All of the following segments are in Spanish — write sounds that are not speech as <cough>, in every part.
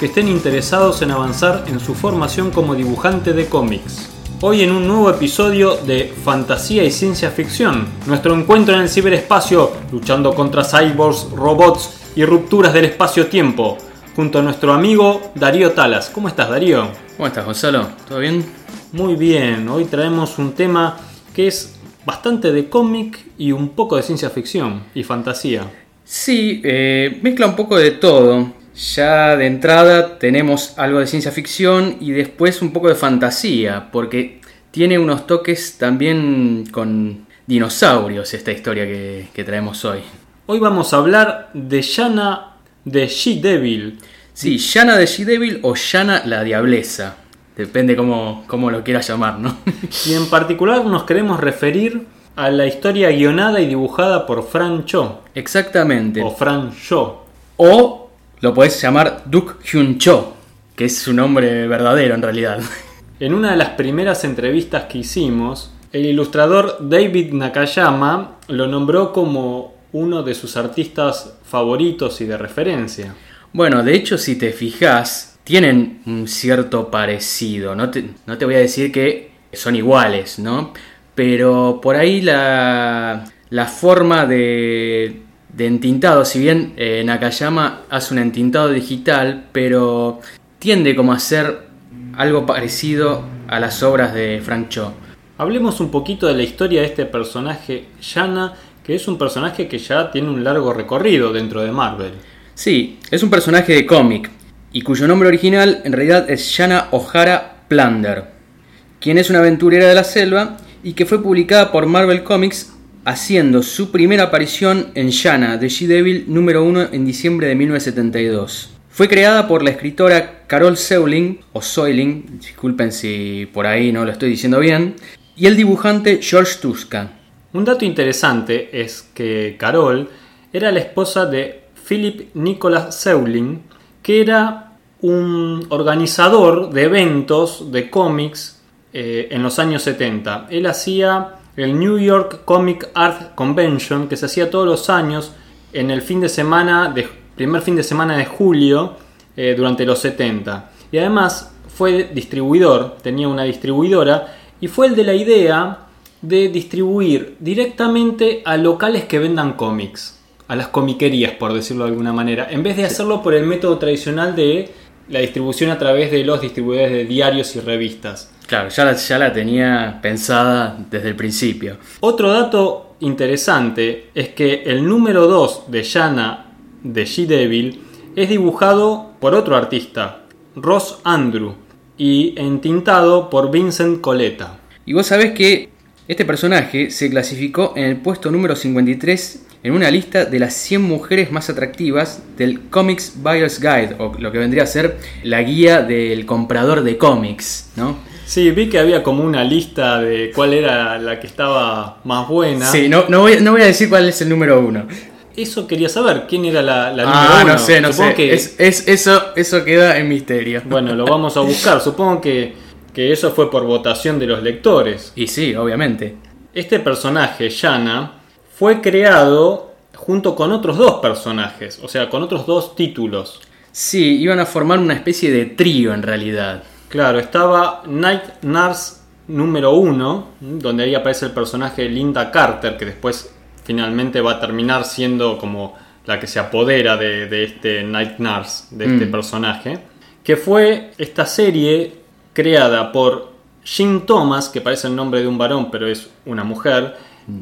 que estén interesados en avanzar en su formación como dibujante de cómics. Hoy en un nuevo episodio de Fantasía y Ciencia Ficción, nuestro encuentro en el ciberespacio luchando contra cyborgs, robots y rupturas del espacio-tiempo, junto a nuestro amigo Darío Talas. ¿Cómo estás Darío? ¿Cómo estás Gonzalo? ¿Todo bien? Muy bien, hoy traemos un tema que es bastante de cómic y un poco de ciencia ficción y fantasía. Sí, eh, mezcla un poco de todo. Ya de entrada tenemos algo de ciencia ficción y después un poco de fantasía, porque tiene unos toques también con dinosaurios esta historia que, que traemos hoy. Hoy vamos a hablar de Yana de She-Devil. Sí, Yana de She-Devil o Yana la Diableza. Depende cómo, cómo lo quieras llamar, ¿no? <laughs> y en particular nos queremos referir a la historia guionada y dibujada por Fran Cho. Exactamente. O Fran Cho. O lo podés llamar Duk Hyun Cho, que es su nombre verdadero en realidad. <laughs> En una de las primeras entrevistas que hicimos, el ilustrador David Nakayama lo nombró como uno de sus artistas favoritos y de referencia. Bueno, de hecho, si te fijas, tienen un cierto parecido. No te, no te voy a decir que son iguales, ¿no? Pero por ahí la, la forma de, de entintado, si bien eh, Nakayama hace un entintado digital, pero tiende como a ser algo parecido a las obras de Frank Cho. Hablemos un poquito de la historia de este personaje, Yana, que es un personaje que ya tiene un largo recorrido dentro de Marvel. Sí, es un personaje de cómic, y cuyo nombre original en realidad es Yana O'Hara Plunder, quien es una aventurera de la selva y que fue publicada por Marvel Comics haciendo su primera aparición en Yana de She-Devil número 1 en diciembre de 1972. Fue creada por la escritora Carol Seuling, o Soiling, disculpen si por ahí no lo estoy diciendo bien, y el dibujante George Tuska. Un dato interesante es que Carol era la esposa de Philip Nicholas Seuling, que era un organizador de eventos de cómics eh, en los años 70. Él hacía el New York Comic Art Convention que se hacía todos los años en el fin de semana de primer fin de semana de julio eh, durante los 70 y además fue distribuidor tenía una distribuidora y fue el de la idea de distribuir directamente a locales que vendan cómics a las comiquerías por decirlo de alguna manera en vez de hacerlo por el método tradicional de la distribución a través de los distribuidores de diarios y revistas Claro, ya la, tenía pensada desde el principio. Otro dato interesante es que el número 2 de Yana de She-Devil es dibujado por otro artista, Ross Andrew, y entintado por Vincent Coletta. Y vos sabés que este personaje se clasificó en el puesto número 53 en una lista de las 100 mujeres más atractivas del Comics Buyer's Guide, o lo que vendría a ser la guía del comprador de cómics, ¿no? Sí, vi que había como una lista de cuál era la que estaba más buena. Sí, no, no, voy, no voy a decir cuál es el número uno. Eso quería saber, ¿quién era la, la ah, número uno? no sé, no Supongo sé. que- Es, es- eso, eso queda en misterio. Bueno, lo vamos a buscar. <laughs> Supongo que, que eso fue por votación de los lectores. Y sí, obviamente. Este personaje, Yana, fue creado junto con otros dos personajes, o sea, con otros dos títulos. Sí, iban a formar una especie de trío en realidad. Claro, estaba Night Nurse número 1, donde ahí aparece el personaje Linda Carter, que después finalmente va a terminar siendo como la que se apodera de, de este Night Nurse, de este Mm. personaje, que fue esta serie creada por Jim Thomas, que parece el nombre de un varón, pero es una mujer,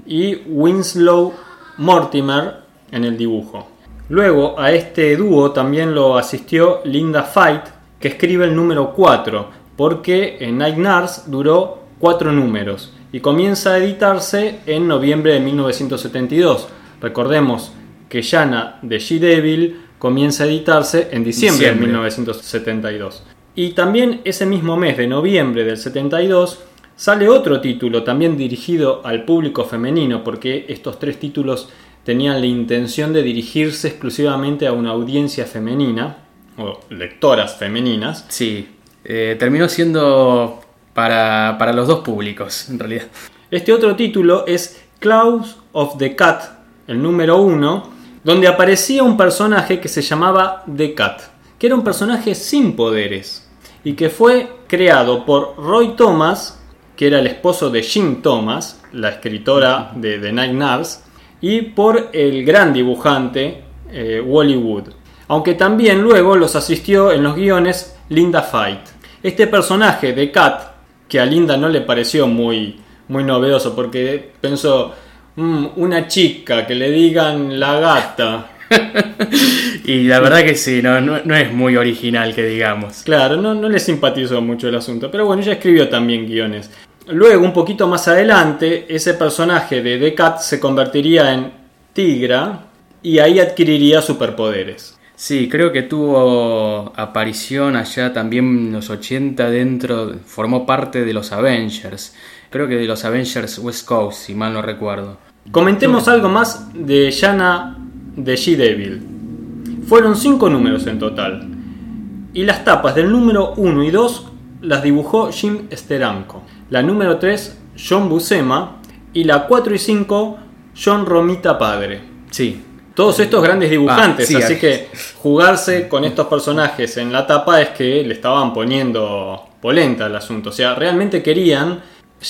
y Winslow Mortimer en el dibujo. Luego a este dúo también lo asistió Linda Fight, que escribe el número 4, porque en Night Nurse duró 4 números y comienza a editarse en noviembre de 1972. Recordemos que Yana de She-Devil comienza a editarse en diciembre, Diciembre. de 1972. Y también ese mismo mes de noviembre del 72 sale otro título también dirigido al público femenino, porque estos tres títulos tenían la intención de dirigirse exclusivamente a una audiencia femenina, o lectoras femeninas, Sí, eh, terminó siendo para, para los dos públicos, en realidad. Este otro título es Claws of the Cat, el número uno, donde aparecía un personaje que se llamaba The Cat, que era un personaje sin poderes y que fue creado por Roy Thomas, que era el esposo de Jim Thomas, la escritora de The Night Nurse, y por el gran dibujante eh, Wally Wood. Aunque también luego los asistió en los guiones Linda Fight. Este personaje de Cat, que a Linda no le pareció muy, muy novedoso, porque pensó, "Mm, una chica que le digan la gata. <laughs> Y la verdad que sí, no, no, no es muy original que digamos. Claro, no, no le simpatizó mucho el asunto, pero bueno, ella escribió también guiones. Luego, un poquito más adelante, ese personaje de The Cat se convertiría en Tigra y ahí adquiriría superpoderes. Sí, creo que tuvo aparición allá también en los 80 dentro, formó parte de los Avengers. Creo que de los Avengers West Coast, si mal no recuerdo. Comentemos algo más de Yana de She-Devil. Fueron cinco números en total. Y las tapas del número 1 y 2 las dibujó Jim Steranko. La número 3, John Buscema. Y la 4 y 5, John Romita Padre. Sí, Todos estos grandes dibujantes, Ah, sí, así que jugarse con estos personajes en la tapa es que le estaban poniendo polenta al asunto. O sea, realmente querían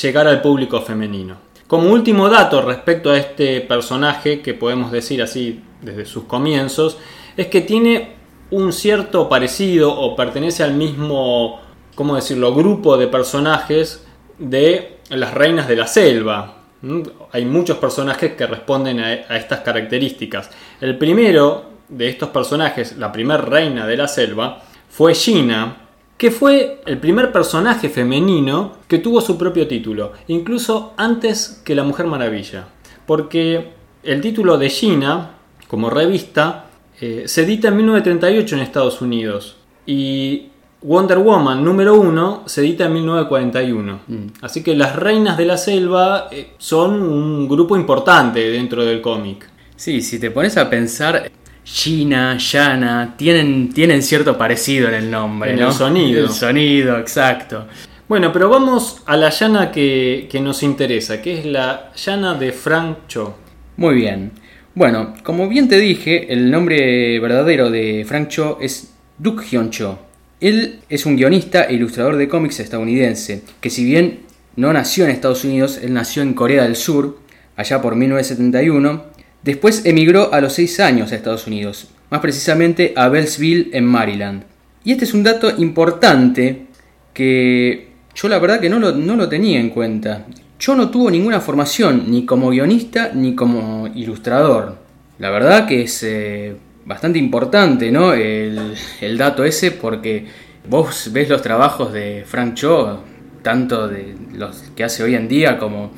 llegar al público femenino. Como último dato respecto a este personaje, que podemos decir así desde sus comienzos, es que tiene un cierto parecido o pertenece al mismo, ¿cómo decirlo?, grupo de personajes de las reinas de la selva. ¿Mm? Hay muchos personajes que responden a, estas características. El primero de estos personajes, la primera reina de la selva, fue Gina, que fue el primer personaje femenino que tuvo su propio título, incluso antes que la Mujer Maravilla. Porque el título de Gina, como revista, eh, se edita en 1938 en Estados Unidos. Y Wonder Woman número 1 se edita en 1941. Así que las reinas de la selva eh, son un grupo importante dentro del cómic. Sí, si te pones a pensar, Gina, Yana, tienen, tienen cierto parecido en el nombre, En ¿no? el sonido. El sonido, exacto. Bueno, pero vamos a la llana que, que nos interesa, que es la llana de Frank Cho. Muy bien. Bueno, como bien te dije, el nombre verdadero de Frank Cho es Duk Hyun Cho. Él es un guionista e ilustrador de cómics estadounidense, que si bien no nació en Estados Unidos, él nació en Corea del Sur, allá por 1971, después emigró a los 6 años a Estados Unidos, más precisamente a Bellsville, en Maryland. Y este es un dato importante que yo la verdad que no lo, no lo tenía en cuenta. Yo no tuvo ninguna formación ni como guionista ni como ilustrador. La verdad que es eh, bastante importante ¿no? el, dato ese porque vos ves los trabajos de Frank Cho, tanto de los que hace hoy en día como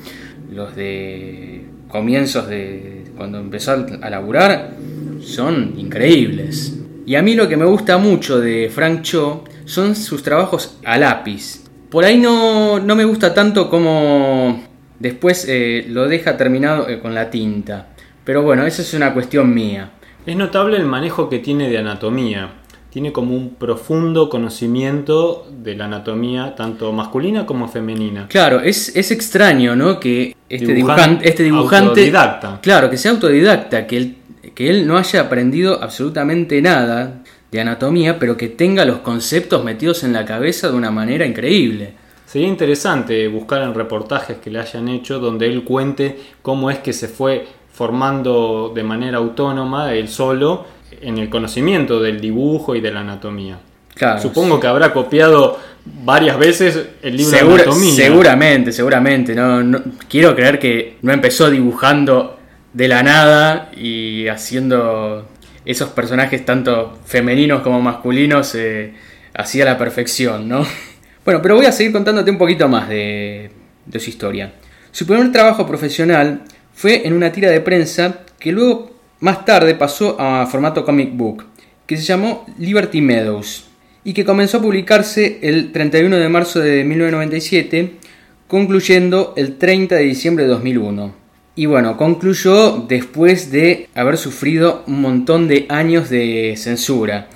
los de comienzos de cuando empezó a laburar, son increíbles. Y a mí lo que me gusta mucho de Frank Cho son sus trabajos a lápiz. Por ahí no, no me gusta tanto como después eh, lo deja terminado eh, con la tinta. Pero bueno, esa es una cuestión mía. Es notable el manejo que tiene de anatomía. Tiene como un profundo conocimiento de la anatomía, tanto masculina como femenina. Claro, es, es extraño, ¿no? Que este Dibujan- dibujante, este dibujante autodidacta. Claro, que sea autodidacta, que él, que él no haya aprendido absolutamente nada de anatomía, pero que tenga los conceptos metidos en la cabeza de una manera increíble. Sería interesante buscar en reportajes que le hayan hecho donde él cuente cómo es que se fue formando de manera autónoma él solo en el conocimiento del dibujo y de la anatomía. Claro, Supongo que habrá copiado varias veces el libro Segura- de anatomía. Seguramente, seguramente. No, no- quiero creer que no empezó dibujando de la nada y haciendo esos personajes tanto femeninos como masculinos eh, así a la perfección, ¿no? <laughs> Bueno, pero voy a seguir contándote un poquito más de, de su historia. Su primer trabajo profesional fue en una tira de prensa que luego más tarde pasó a formato comic book. que se llamó Liberty Meadows y que comenzó a publicarse el 31 de marzo de 1997, concluyendo el 30 de diciembre de 2001. Y bueno, concluyó después de haber sufrido un montón de años de censura.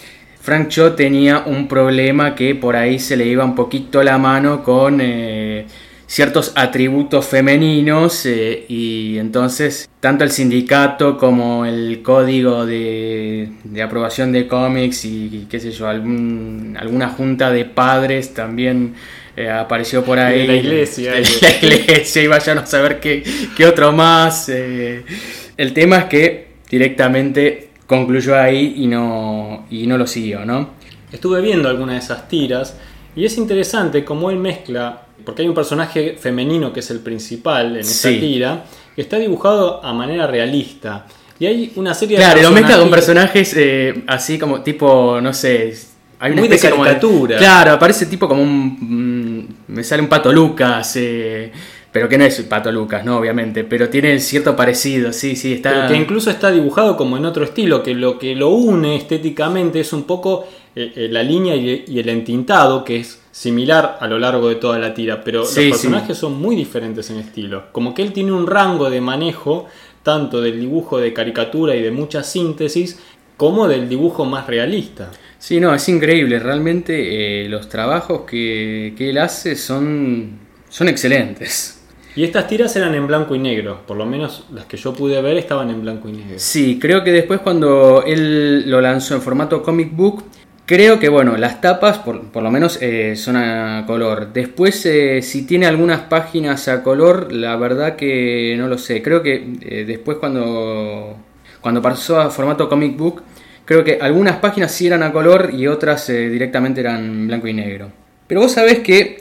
Frank Cho tenía un problema que por ahí se le iba un poquito la mano con eh, ciertos atributos femeninos eh, y entonces tanto el sindicato como el código de, aprobación de cómics y, qué sé yo, alguna junta de padres también eh, apareció por ahí. La iglesia. La <laughs> iglesia y vayan a saber qué, qué otro más. el tema es que directamente concluyó ahí y no, y no lo siguió, ¿no? Estuve viendo algunas de esas tiras y es interesante cómo él mezcla, porque hay un personaje femenino que es el principal en esa tira, que está dibujado a manera realista. Y hay una serie de. Claro, lo mezcla con personajes eh, así como tipo, no sé. Hay una Muy de caricatura. claro, aparece tipo como un. Mm, me sale un pato Lucas. Eh, pero que no es Pato Lucas, ¿no? Obviamente, pero tiene cierto parecido, sí, sí, está... que incluso está dibujado como en otro estilo, que lo que lo une estéticamente es un poco eh, eh, la línea y, el entintado, que es similar a lo largo de toda la tira, pero los personajes son muy diferentes en estilo. Como que él tiene un rango de manejo, tanto del dibujo de caricatura y de mucha síntesis, como del dibujo más realista. Sí, no, es increíble, realmente eh, los trabajos que, que él hace son, son excelentes. Y estas tiras eran en blanco y negro, por lo menos las que yo pude ver estaban en blanco y negro. Sí, creo que después cuando él lo lanzó en formato comic book, creo que bueno, las tapas por, lo menos eh, son a color. Después eh, si tiene algunas páginas a color, la verdad que no lo sé. Creo que eh, después cuando, cuando pasó a formato comic book, creo que algunas páginas sí eran a color y otras directamente eran blanco y negro. Pero vos sabés que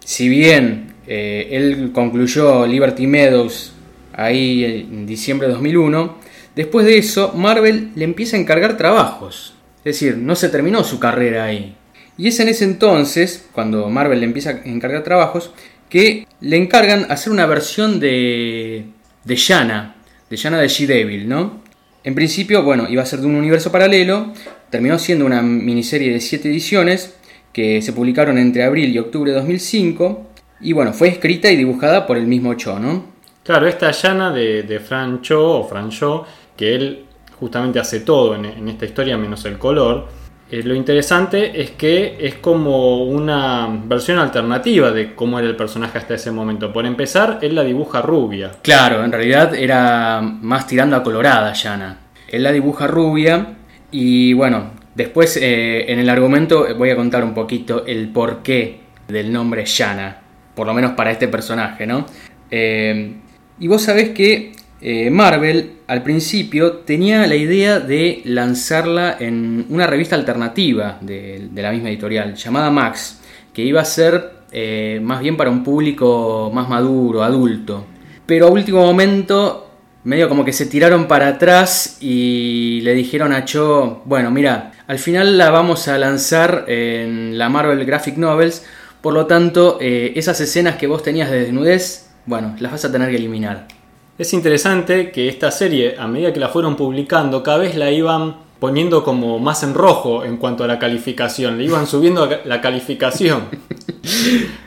si bien él concluyó Liberty Meadows ahí en diciembre de 2001. Después de eso, Marvel le empieza a encargar trabajos. Es decir, no se terminó su carrera ahí. Y es en ese entonces, cuando Marvel le empieza a encargar trabajos, que le encargan hacer una versión de, de Shanna, de Shanna de She-Devil, ¿no? En principio, bueno, iba a ser de un universo paralelo, terminó siendo una miniserie de 7 ediciones que se publicaron entre abril y octubre de 2005 y bueno, fue escrita y dibujada por el mismo Cho, ¿no? Claro, esta llana de, de Fran Cho o Fran Cho, que él justamente hace todo en, esta historia menos el color. Eh, lo interesante es que es como una versión alternativa de cómo era el personaje hasta ese momento. Por empezar, él la dibuja rubia. Claro, en realidad era más tirando a colorada Yana. Él la dibuja rubia y bueno, después eh, en el argumento voy a contar un poquito el porqué del nombre Yana por lo menos para este personaje, ¿no? Eh, y vos sabés que eh, Marvel al principio tenía la idea de lanzarla en una revista alternativa de, la misma editorial, llamada Max, que iba a ser eh, más bien para un público más maduro, adulto. Pero a último momento, medio como que se tiraron para atrás y le dijeron a Cho, bueno, mira, al final la vamos a lanzar en la Marvel Graphic Novels por lo tanto, eh, esas escenas que vos tenías de desnudez, bueno, las vas a tener que eliminar. Es interesante que esta serie, a medida que la fueron publicando, cada vez la iban poniendo como más en rojo en cuanto a la calificación. Le iban subiendo la calificación. <laughs>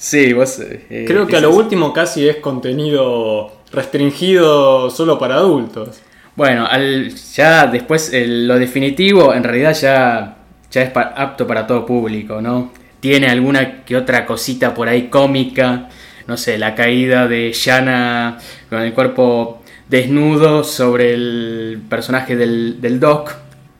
Sí, vos... Eh, Creo que a lo último casi es contenido restringido solo para adultos. Bueno, al, ya después lo definitivo en realidad ya, ya es apto para todo público, ¿no? tiene alguna que otra cosita por ahí cómica, no sé, la caída de Shanna con el cuerpo desnudo sobre el personaje del, del Doc,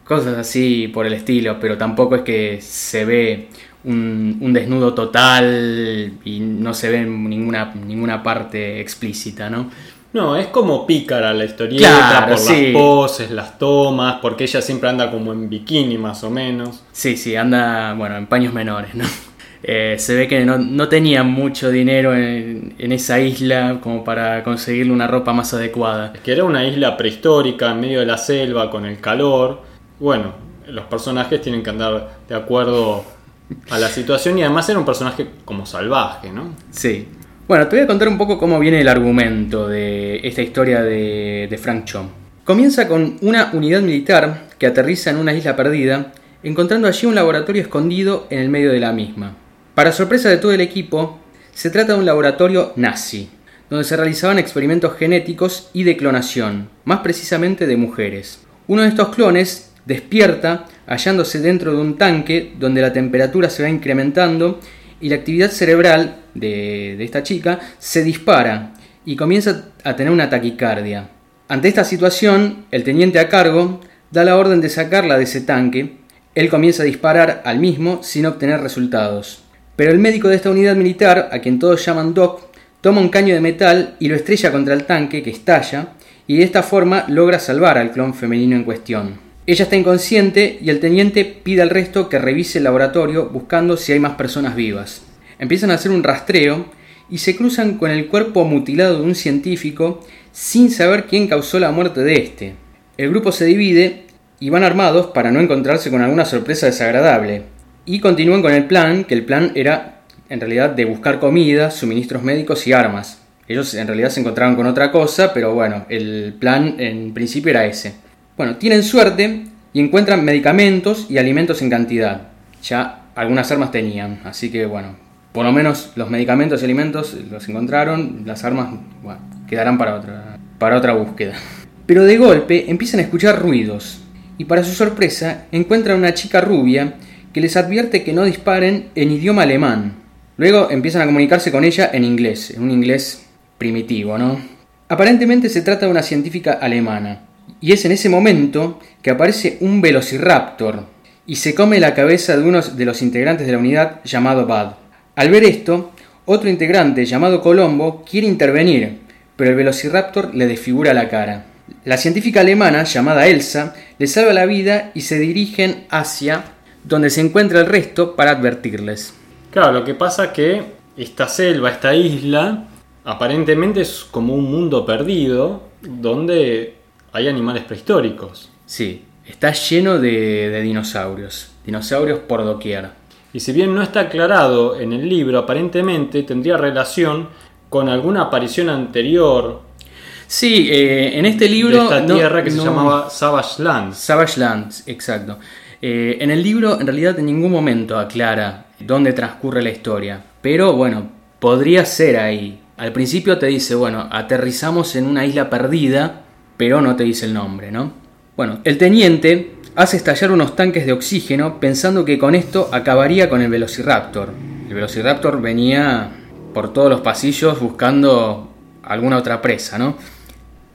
cosas así por el estilo, pero tampoco es que se ve un, desnudo total y no se ve ninguna, ninguna parte explícita, ¿no? No, es como pícara la historieta por las poses, las tomas, porque ella siempre anda como en bikini más o menos. Sí, sí, anda, bueno, en paños menores, ¿no? Eh, se ve que no, tenía mucho dinero en, esa isla como para conseguirle una ropa más adecuada. Es que era una isla prehistórica en medio de la selva con el calor. Bueno, los personajes tienen que andar de acuerdo a la situación y además era un personaje como salvaje, ¿no? Sí, bueno, te voy a contar un poco cómo viene el argumento de esta historia de, Frank Cho. Comienza con una unidad militar que aterriza en una isla perdida, encontrando allí un laboratorio escondido en el medio de la misma. Para sorpresa de todo el equipo, se trata de un laboratorio nazi, donde se realizaban experimentos genéticos y de clonación, más precisamente de mujeres. Uno de estos clones despierta hallándose dentro de un tanque donde la temperatura se va incrementando y la actividad cerebral de, esta chica se dispara y comienza a tener una taquicardia. Ante esta situación, el teniente a cargo da la orden de sacarla de ese tanque. Él comienza a disparar al mismo sin obtener resultados. Pero el médico de esta unidad militar, a quien todos llaman Doc, toma un caño de metal y lo estrella contra el tanque que estalla y de esta forma logra salvar al clon femenino en cuestión. Ella está inconsciente y el teniente pide al resto que revise el laboratorio buscando si hay más personas vivas. Empiezan a hacer un rastreo y se cruzan con el cuerpo mutilado de un científico sin saber quién causó la muerte de este. El grupo se divide y van armados para no encontrarse con alguna sorpresa desagradable. Y continúan con el plan, que el plan era en realidad de buscar comida, suministros médicos y armas. Ellos en realidad se encontraban con otra cosa, pero bueno, el plan en principio era ese. Bueno, tienen suerte y encuentran medicamentos y alimentos en cantidad. Ya algunas armas tenían, así que bueno, por lo menos los medicamentos y alimentos los encontraron, las armas quedarán para otra, para otra búsqueda. Pero de golpe empiezan a escuchar ruidos y para su sorpresa encuentran una chica rubia que les advierte que no disparen en idioma alemán. Luego empiezan a comunicarse con ella en inglés, en un inglés primitivo, ¿no? Aparentemente se trata de una científica alemana, y es en ese momento que aparece un velociraptor y se come la cabeza de uno de los integrantes de la unidad llamado Bud. Al ver esto, otro integrante llamado Colombo quiere intervenir, pero el velociraptor le desfigura la cara. La científica alemana llamada Elsa le salva la vida y se dirigen hacia donde se encuentra el resto para advertirles. Claro, lo que pasa es que esta selva, esta isla, aparentemente es como un mundo perdido donde hay animales prehistóricos. Sí, está lleno de, dinosaurios, dinosaurios por doquier. Y si bien no está aclarado en el libro, aparentemente tendría relación con alguna aparición anterior. Sí, eh, en este libro. De esta tierra que se llamaba Savage Lands. Savage Lands, exacto. Eh, en el libro, en realidad, en ningún momento aclara dónde transcurre la historia. Pero bueno, podría ser ahí. Al principio te dice, bueno, aterrizamos en una isla perdida pero no te dice el nombre, ¿no? Bueno, el teniente hace estallar unos tanques de oxígeno pensando que con esto acabaría con el Velociraptor. El Velociraptor venía por todos los pasillos buscando alguna otra presa, ¿no?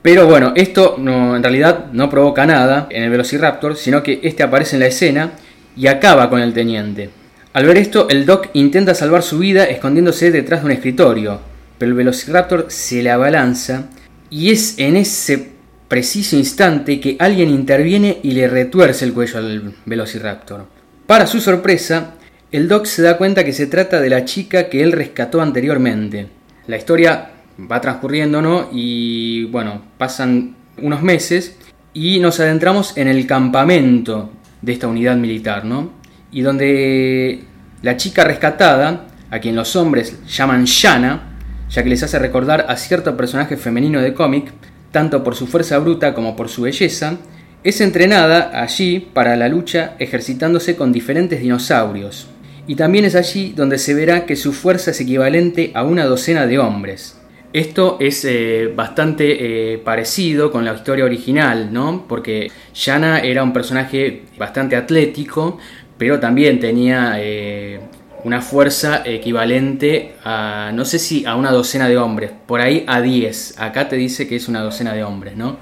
Pero bueno, esto no, en realidad no provoca nada en el Velociraptor, sino que este aparece en la escena y acaba con el teniente. Al ver esto, el Doc intenta salvar su vida escondiéndose detrás de un escritorio, pero el Velociraptor se le abalanza y es en ese preciso instante que alguien interviene y le retuerce el cuello al Velociraptor. Para su sorpresa, el Doc se da cuenta que se trata de la chica que él rescató anteriormente. La historia va transcurriendo, ¿no? Y bueno, pasan unos meses y nos adentramos en el campamento de esta unidad militar, ¿no? Y donde la chica rescatada, a quien los hombres llaman Shanna, ya que les hace recordar a cierto personaje femenino de cómic, tanto por su fuerza bruta como por su belleza, es entrenada allí para la lucha ejercitándose con diferentes dinosaurios. Y también es allí donde se verá que su fuerza es equivalente a una docena de hombres. Esto es eh, bastante eh, parecido con la historia original, ¿no? Porque Yana era un personaje bastante atlético, pero también tenía eh, una fuerza equivalente a, no sé si a una docena de hombres, por ahí a 10. Acá te dice que es una docena de hombres, ¿no?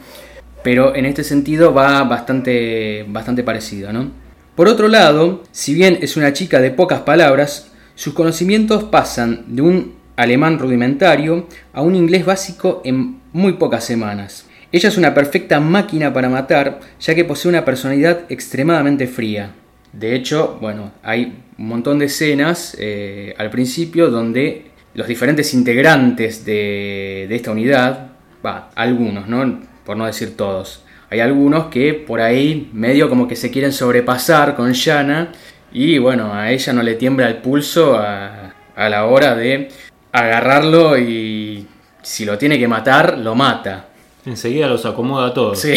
Pero en este sentido va bastante, bastante parecido, ¿no? Por otro lado, si bien es una chica de pocas palabras, sus conocimientos pasan de un alemán rudimentario a un inglés básico en muy pocas semanas. Ella es una perfecta máquina para matar, ya que posee una personalidad extremadamente fría. De hecho, bueno, hay un montón de escenas eh, al principio donde los diferentes integrantes de, esta unidad, va, algunos, ¿no? Por no decir todos, hay algunos que por ahí medio como que se quieren sobrepasar con Yana y bueno, a ella no le tiembla el pulso a, a la hora de agarrarlo y si lo tiene que matar, lo mata. Enseguida los acomoda a todos. Sí.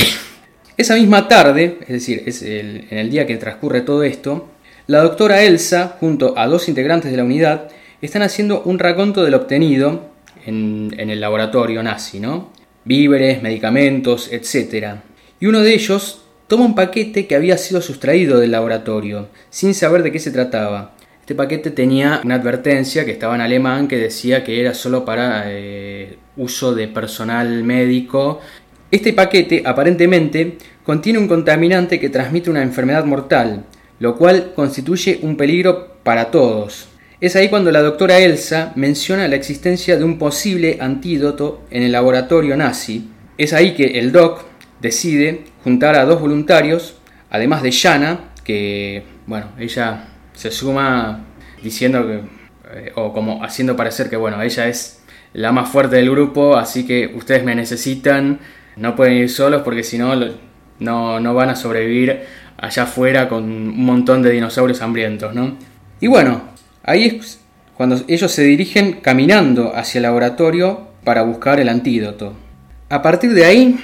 Esa misma tarde, es decir, es el- en el día que transcurre todo esto, la doctora Elsa, junto a dos integrantes de la unidad, están haciendo un raconto de lo obtenido en, en el laboratorio nazi, ¿no? Víveres, medicamentos, etc. Y uno de ellos toma un paquete que había sido sustraído del laboratorio, sin saber de qué se trataba. Este paquete tenía una advertencia que estaba en alemán que decía que era solo para eh, uso de personal médico. Este paquete aparentemente contiene un contaminante que transmite una enfermedad mortal, lo cual constituye un peligro para todos. Es ahí cuando la doctora Elsa menciona la existencia de un posible antídoto en el laboratorio nazi. Es ahí que el doc decide juntar a dos voluntarios, además de Shanna, que, bueno, ella se suma diciendo que, eh, o como haciendo parecer que, bueno, ella es la más fuerte del grupo, así que ustedes me necesitan, no pueden ir solos porque si no, no, no van a sobrevivir allá afuera con un montón de dinosaurios hambrientos, ¿no? Y bueno, ahí es cuando ellos se dirigen caminando hacia el laboratorio para buscar el antídoto. A partir de ahí,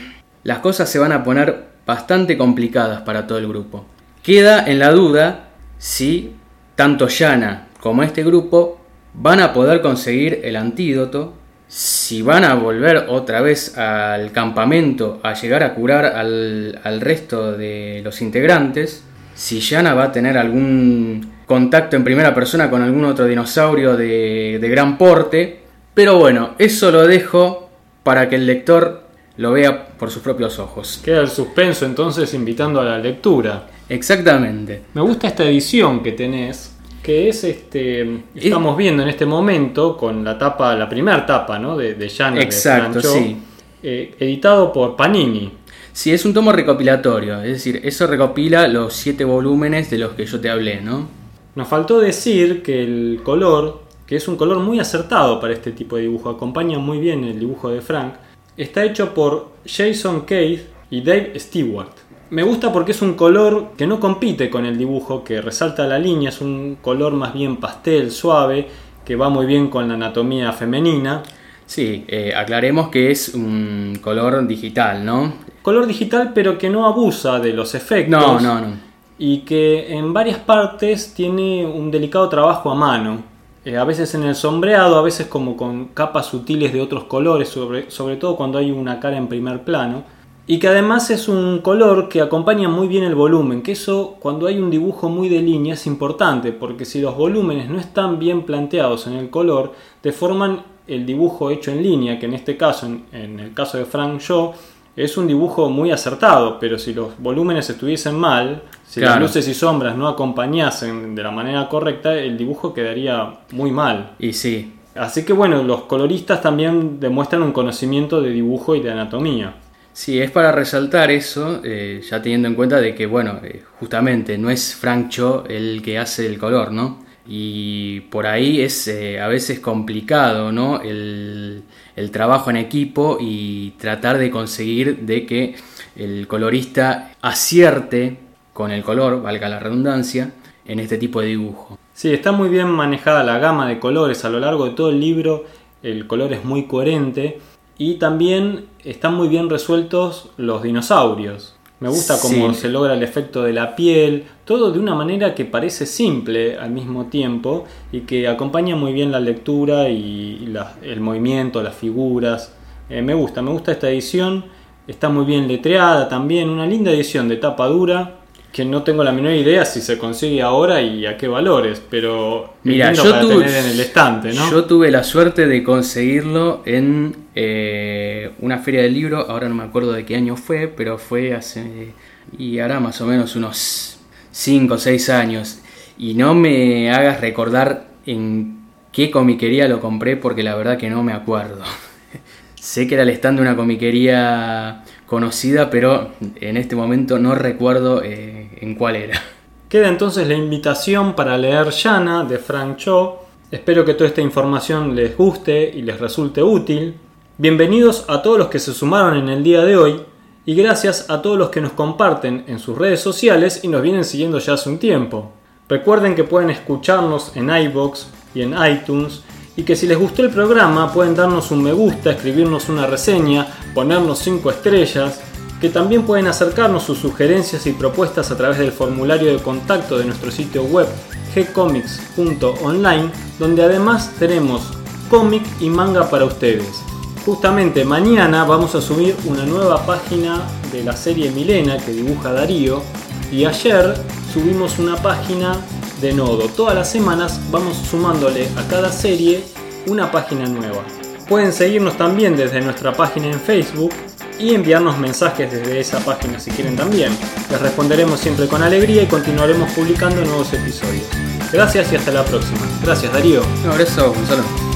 las cosas se van a poner bastante complicadas para todo el grupo. Queda en la duda si tanto Yana como este grupo van a poder conseguir el antídoto, si van a volver otra vez al campamento a llegar a curar al, al resto de los integrantes, si Yana va a tener algún contacto en primera persona con algún otro dinosaurio de, de gran porte, pero bueno, eso lo dejo para que el lector lo vea por sus propios ojos. Queda el suspenso entonces invitando a la lectura. Exactamente. Me gusta esta edición que tenés, que es este. Estamos viendo en este momento con la tapa, la primera tapa, ¿no? De, de Exacto, de Francho, sí. eh, editado por Panini. Sí, es un tomo recopilatorio, es decir, eso recopila los siete volúmenes de los que yo te hablé, ¿no? Nos faltó decir que el color, que es un color muy acertado para este tipo de dibujo, acompaña muy bien el dibujo de Frank, está hecho por Jason Cade y Dave Stewart. Me gusta porque es un color que no compite con el dibujo, que resalta la línea, es un color más bien pastel, suave, que va muy bien con la anatomía femenina. Sí, eh, aclaremos que es un color digital, ¿no? Color digital pero que no abusa de los efectos. No, no, no. y que en varias partes tiene un delicado trabajo a mano. Eh, a veces en el sombreado, a veces como con capas sutiles de otros colores, sobre, sobre todo cuando hay una cara en primer plano. Y que además es un color que acompaña muy bien el volumen, que eso cuando hay un dibujo muy de línea es importante, porque si los volúmenes no están bien planteados en el color, deforman el dibujo hecho en línea, que en este caso, en, en el caso de Frank Shaw, es un dibujo muy acertado, pero si los volúmenes estuviesen mal, si Claro. las luces y sombras no acompañasen de la manera correcta, el dibujo quedaría muy mal. Y sí, Así que bueno, los coloristas también demuestran un conocimiento de dibujo y de anatomía. Sí, es para resaltar eso, eh, ya teniendo en cuenta de que, bueno, eh, justamente no es Frank Cho el que hace el color, ¿no? Y por ahí es eh, a veces complicado, ¿no? El, el trabajo en equipo y tratar de conseguir de que el colorista acierte con el color, valga la redundancia, en este tipo de dibujo. Sí, está muy bien manejada la gama de colores a lo largo de todo el libro, el color es muy coherente y también están muy bien resueltos los dinosaurios. Me gusta cómo Sí. se logra el efecto de la piel, todo de una manera que parece simple al mismo tiempo y que acompaña muy bien la lectura y la- el movimiento, las figuras. Eh, me gusta, me gusta esta edición, está muy bien letreada también, una linda edición de tapa dura que no tengo la menor idea si se consigue ahora y a qué valores, pero Mira, yo para tuve, tener en el estante, ¿no? yo tuve la suerte de conseguirlo en eh, una feria del libro, ahora no me acuerdo de qué año fue, pero fue hace, y hará más o menos unos 5 o 6 años. Y no me hagas recordar en qué comiquería lo compré porque la verdad que no me acuerdo. <laughs> sé que era el stand de una comiquería conocida, pero en este momento no recuerdo eh, en cuál era. Queda entonces la invitación para leer Yana de Frank Cho. Espero que toda esta información les guste y les resulte útil. Bienvenidos a todos los que se sumaron en el día de hoy y gracias a todos los que nos comparten en sus redes sociales y nos vienen siguiendo ya hace un tiempo. Recuerden que pueden escucharnos en iBox y en iTunes y que si les gustó el programa pueden darnos un me gusta, escribirnos una reseña, ponernos 5 estrellas, que también pueden acercarnos sus sugerencias y propuestas a través del formulario de contacto de nuestro sitio web gcomics.online, donde además tenemos cómic y manga para ustedes. Justamente mañana vamos a subir una nueva página de la serie Milena que dibuja Darío y ayer subimos una página de Nodo. Todas las semanas vamos sumándole a cada serie una página nueva. Pueden seguirnos también desde nuestra página en Facebook y enviarnos mensajes desde esa página si quieren también. Les responderemos siempre con alegría y continuaremos publicando nuevos episodios. Gracias y hasta la próxima. Gracias Darío. No, gracias a vos, Gonzalo.